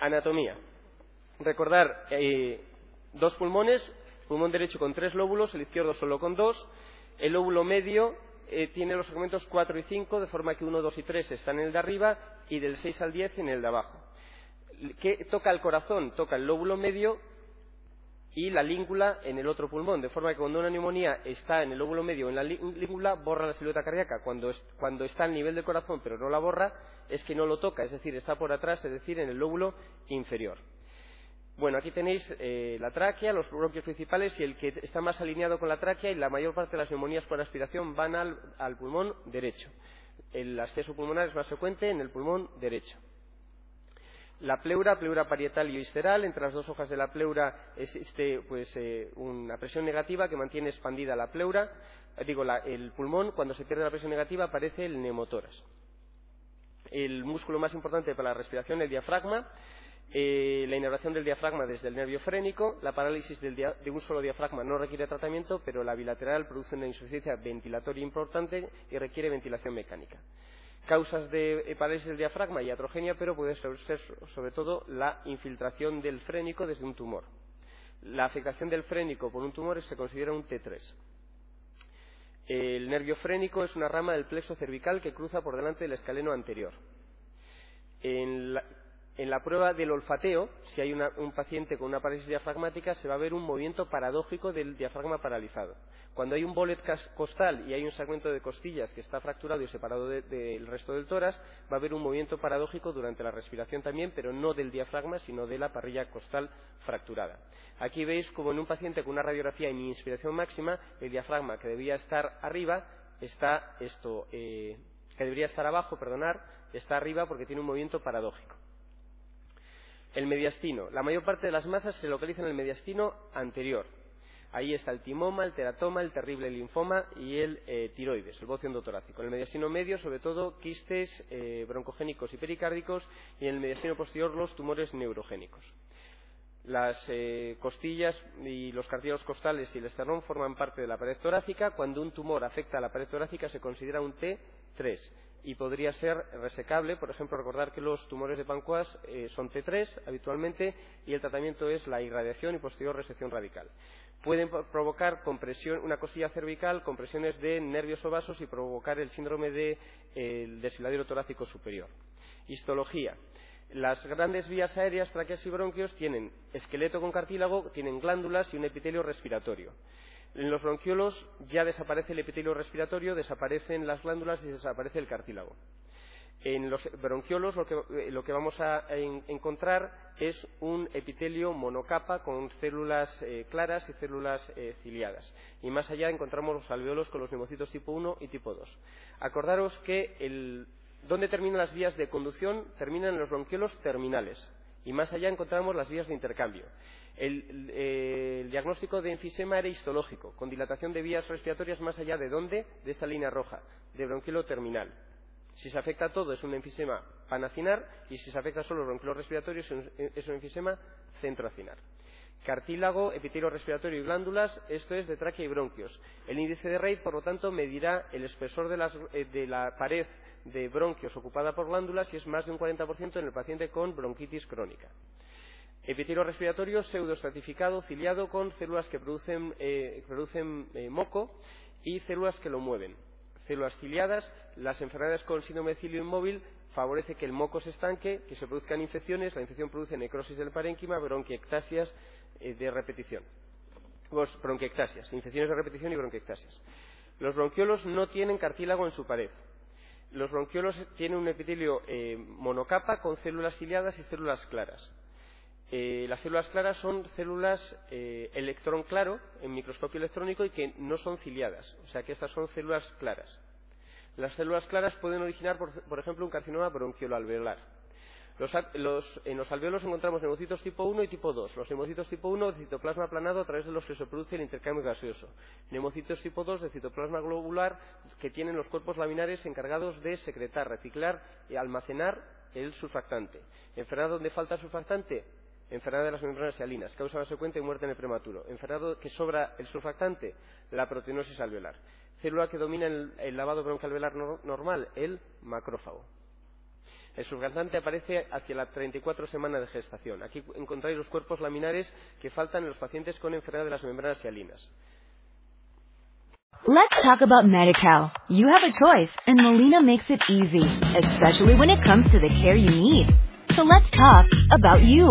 Anatomía. Recordar eh, dos pulmones, pulmón derecho con tres lóbulos, el izquierdo solo con dos. El lóbulo medio eh, tiene los segmentos 4 y 5, de forma que 1, 2 y 3 están en el de arriba y del 6 al 10 en el de abajo. ¿Qué toca el corazón? Toca el lóbulo medio y la língula en el otro pulmón, de forma que cuando una neumonía está en el lóbulo medio en la língula, borra la silueta cardíaca. Cuando, cuando, está al nivel del corazón pero no la borra, es que no lo toca, es decir, está por atrás, es decir, en el lóbulo inferior. Bueno, aquí tenéis eh, la tráquea, los bronquios principales y el que está más alineado con la tráquea y la mayor parte de las neumonías por aspiración van al, al pulmón derecho. El acceso pulmonar es más frecuente en el pulmón derecho. La pleura, pleura parietal y visceral, entre las dos hojas de la pleura existe pues, eh, una presión negativa que mantiene expandida la pleura. Eh, digo, la, el pulmón, cuando se pierde la presión negativa, aparece el neumotórax. El músculo más importante para la respiración, el diafragma, eh, la inervación del diafragma desde el nervio frénico, la parálisis del de un solo diafragma no requiere tratamiento, pero la bilateral produce una insuficiencia ventilatoria importante y requiere ventilación mecánica causas de parálisis del diafragma y atrogenia, pero puede ser sobre todo la infiltración del frénico desde un tumor. La afectación del frénico por un tumor se considera un T3. El nervio frénico es una rama del plexo cervical que cruza por delante del escaleno anterior. En la, en la prueba del olfateo, si hay un paciente con una parálisis diafragmática, se va a ver un movimiento paradójico del diafragma paralizado. Cuando hay un bolet costal y hay un segmento de costillas que está fracturado y separado del resto del tórax, va a haber un movimiento paradójico durante la respiración también, pero no del diafragma, sino de la parrilla costal fracturada. Aquí veis como en un paciente con una radiografía en inspiración máxima, el diafragma que debía estar arriba está esto, eh, que debería estar abajo, perdonar, está arriba porque tiene un movimiento paradójico. El mediastino. La mayor parte de las masas se localizan en el mediastino anterior. Ahí está el timoma, el teratoma, el terrible linfoma y el eh, tiroides, el bocio endotorácico. En el mediastino medio, sobre todo, quistes eh, broncogénicos y pericárdicos y en el mediastino posterior, los tumores neurogénicos. Las eh, costillas y los cartílagos costales y el esternón forman parte de la pared torácica. Cuando un tumor afecta a la pared torácica se considera un T3 y podría ser resecable. Por ejemplo, recordar que los tumores de Pancoas eh, son T3 habitualmente y el tratamiento es la irradiación y posterior resección radical. Pueden provocar compresión, una costilla cervical, compresiones de nervios o vasos y provocar el síndrome del de, desfiladero torácico superior. Histología. Las grandes vías aéreas, tráqueas y bronquios, tienen esqueleto con cartílago, tienen glándulas y un epitelio respiratorio. En los bronquiolos ya desaparece el epitelio respiratorio, desaparecen las glándulas y desaparece el cartílago. En los bronquiolos lo que, eh, vamos a encontrar es un epitelio monocapa con células eh, claras y células eh, ciliadas. Y más allá encontramos los alveolos con los neumocitos tipo 1 y tipo 2. Acordaros que el, ¿dónde terminan las vías de conducción? Terminan en los bronquiolos terminales. Y más allá encontramos las vías de intercambio. El, diagnóstico de enfisema era histológico, con dilatación de vías respiratorias más allá de dónde, de esta línea roja, de bronquiolo terminal. Si se afecta a todo es un enfisema panacinar y si se afecta solo los bronquiolos respiratorios es un enfisema centroacinar. Cartílago, epitelio respiratorio y glándulas, esto es de tráquea y bronquios. El índice de Reid, por lo tanto, medirá el espesor de, eh, de la pared de bronquios ocupada por glándulas y es más de un 40% en el paciente con bronquitis crónica. Epitelio respiratorio pseudoestratificado, ciliado con células que producen, eh, eh, moco y células que lo mueven. Células ciliadas, las enfermedades con síndrome de cilio inmóvil favorece que el moco se estanque, que se produzcan infecciones, la infección produce necrosis del parénquima, bronquiectasias eh, de repetición. Pues, bronquiectasias, infecciones de repetición y bronquiectasias. Los bronquiolos no tienen cartílago en su pared. Los bronquiolos tienen un epitelio monocapa con células ciliadas y células claras. Eh, las células claras son células eh, electrón claro en microscopio electrónico y que no son ciliadas, o sea que estas son células claras. Las células claras pueden originar, por, ejemplo, un carcinoma bronquiolo-alveolar. Los, en los alveolos encontramos neumocitos tipo 1 y tipo 2. Los neumocitos tipo 1 de citoplasma aplanado a través de los que se produce el intercambio gaseoso. Neumocitos tipo 2 de citoplasma globular que tienen los cuerpos laminares encargados de secretar, reciclar y almacenar el surfactante. Enfermedad donde falta surfactante, enfermedad de las membranas sialinas, causa vasocuenta y muerte en el prematuro. Enfermedad que sobra el surfactante, la proteinosis alveolar. Célula que domina el, el lavado broncoalveolar no, normal, el macrófago. El surfactante aparece hacia la 34 semana de gestación. Aquí encontráis los cuerpos laminares que faltan en los pacientes con enfermedad de las membranas sialinas. Let's talk about MediCal. You have a choice, and Molina makes it easy, especially when it comes to the care you need. So let's talk about you,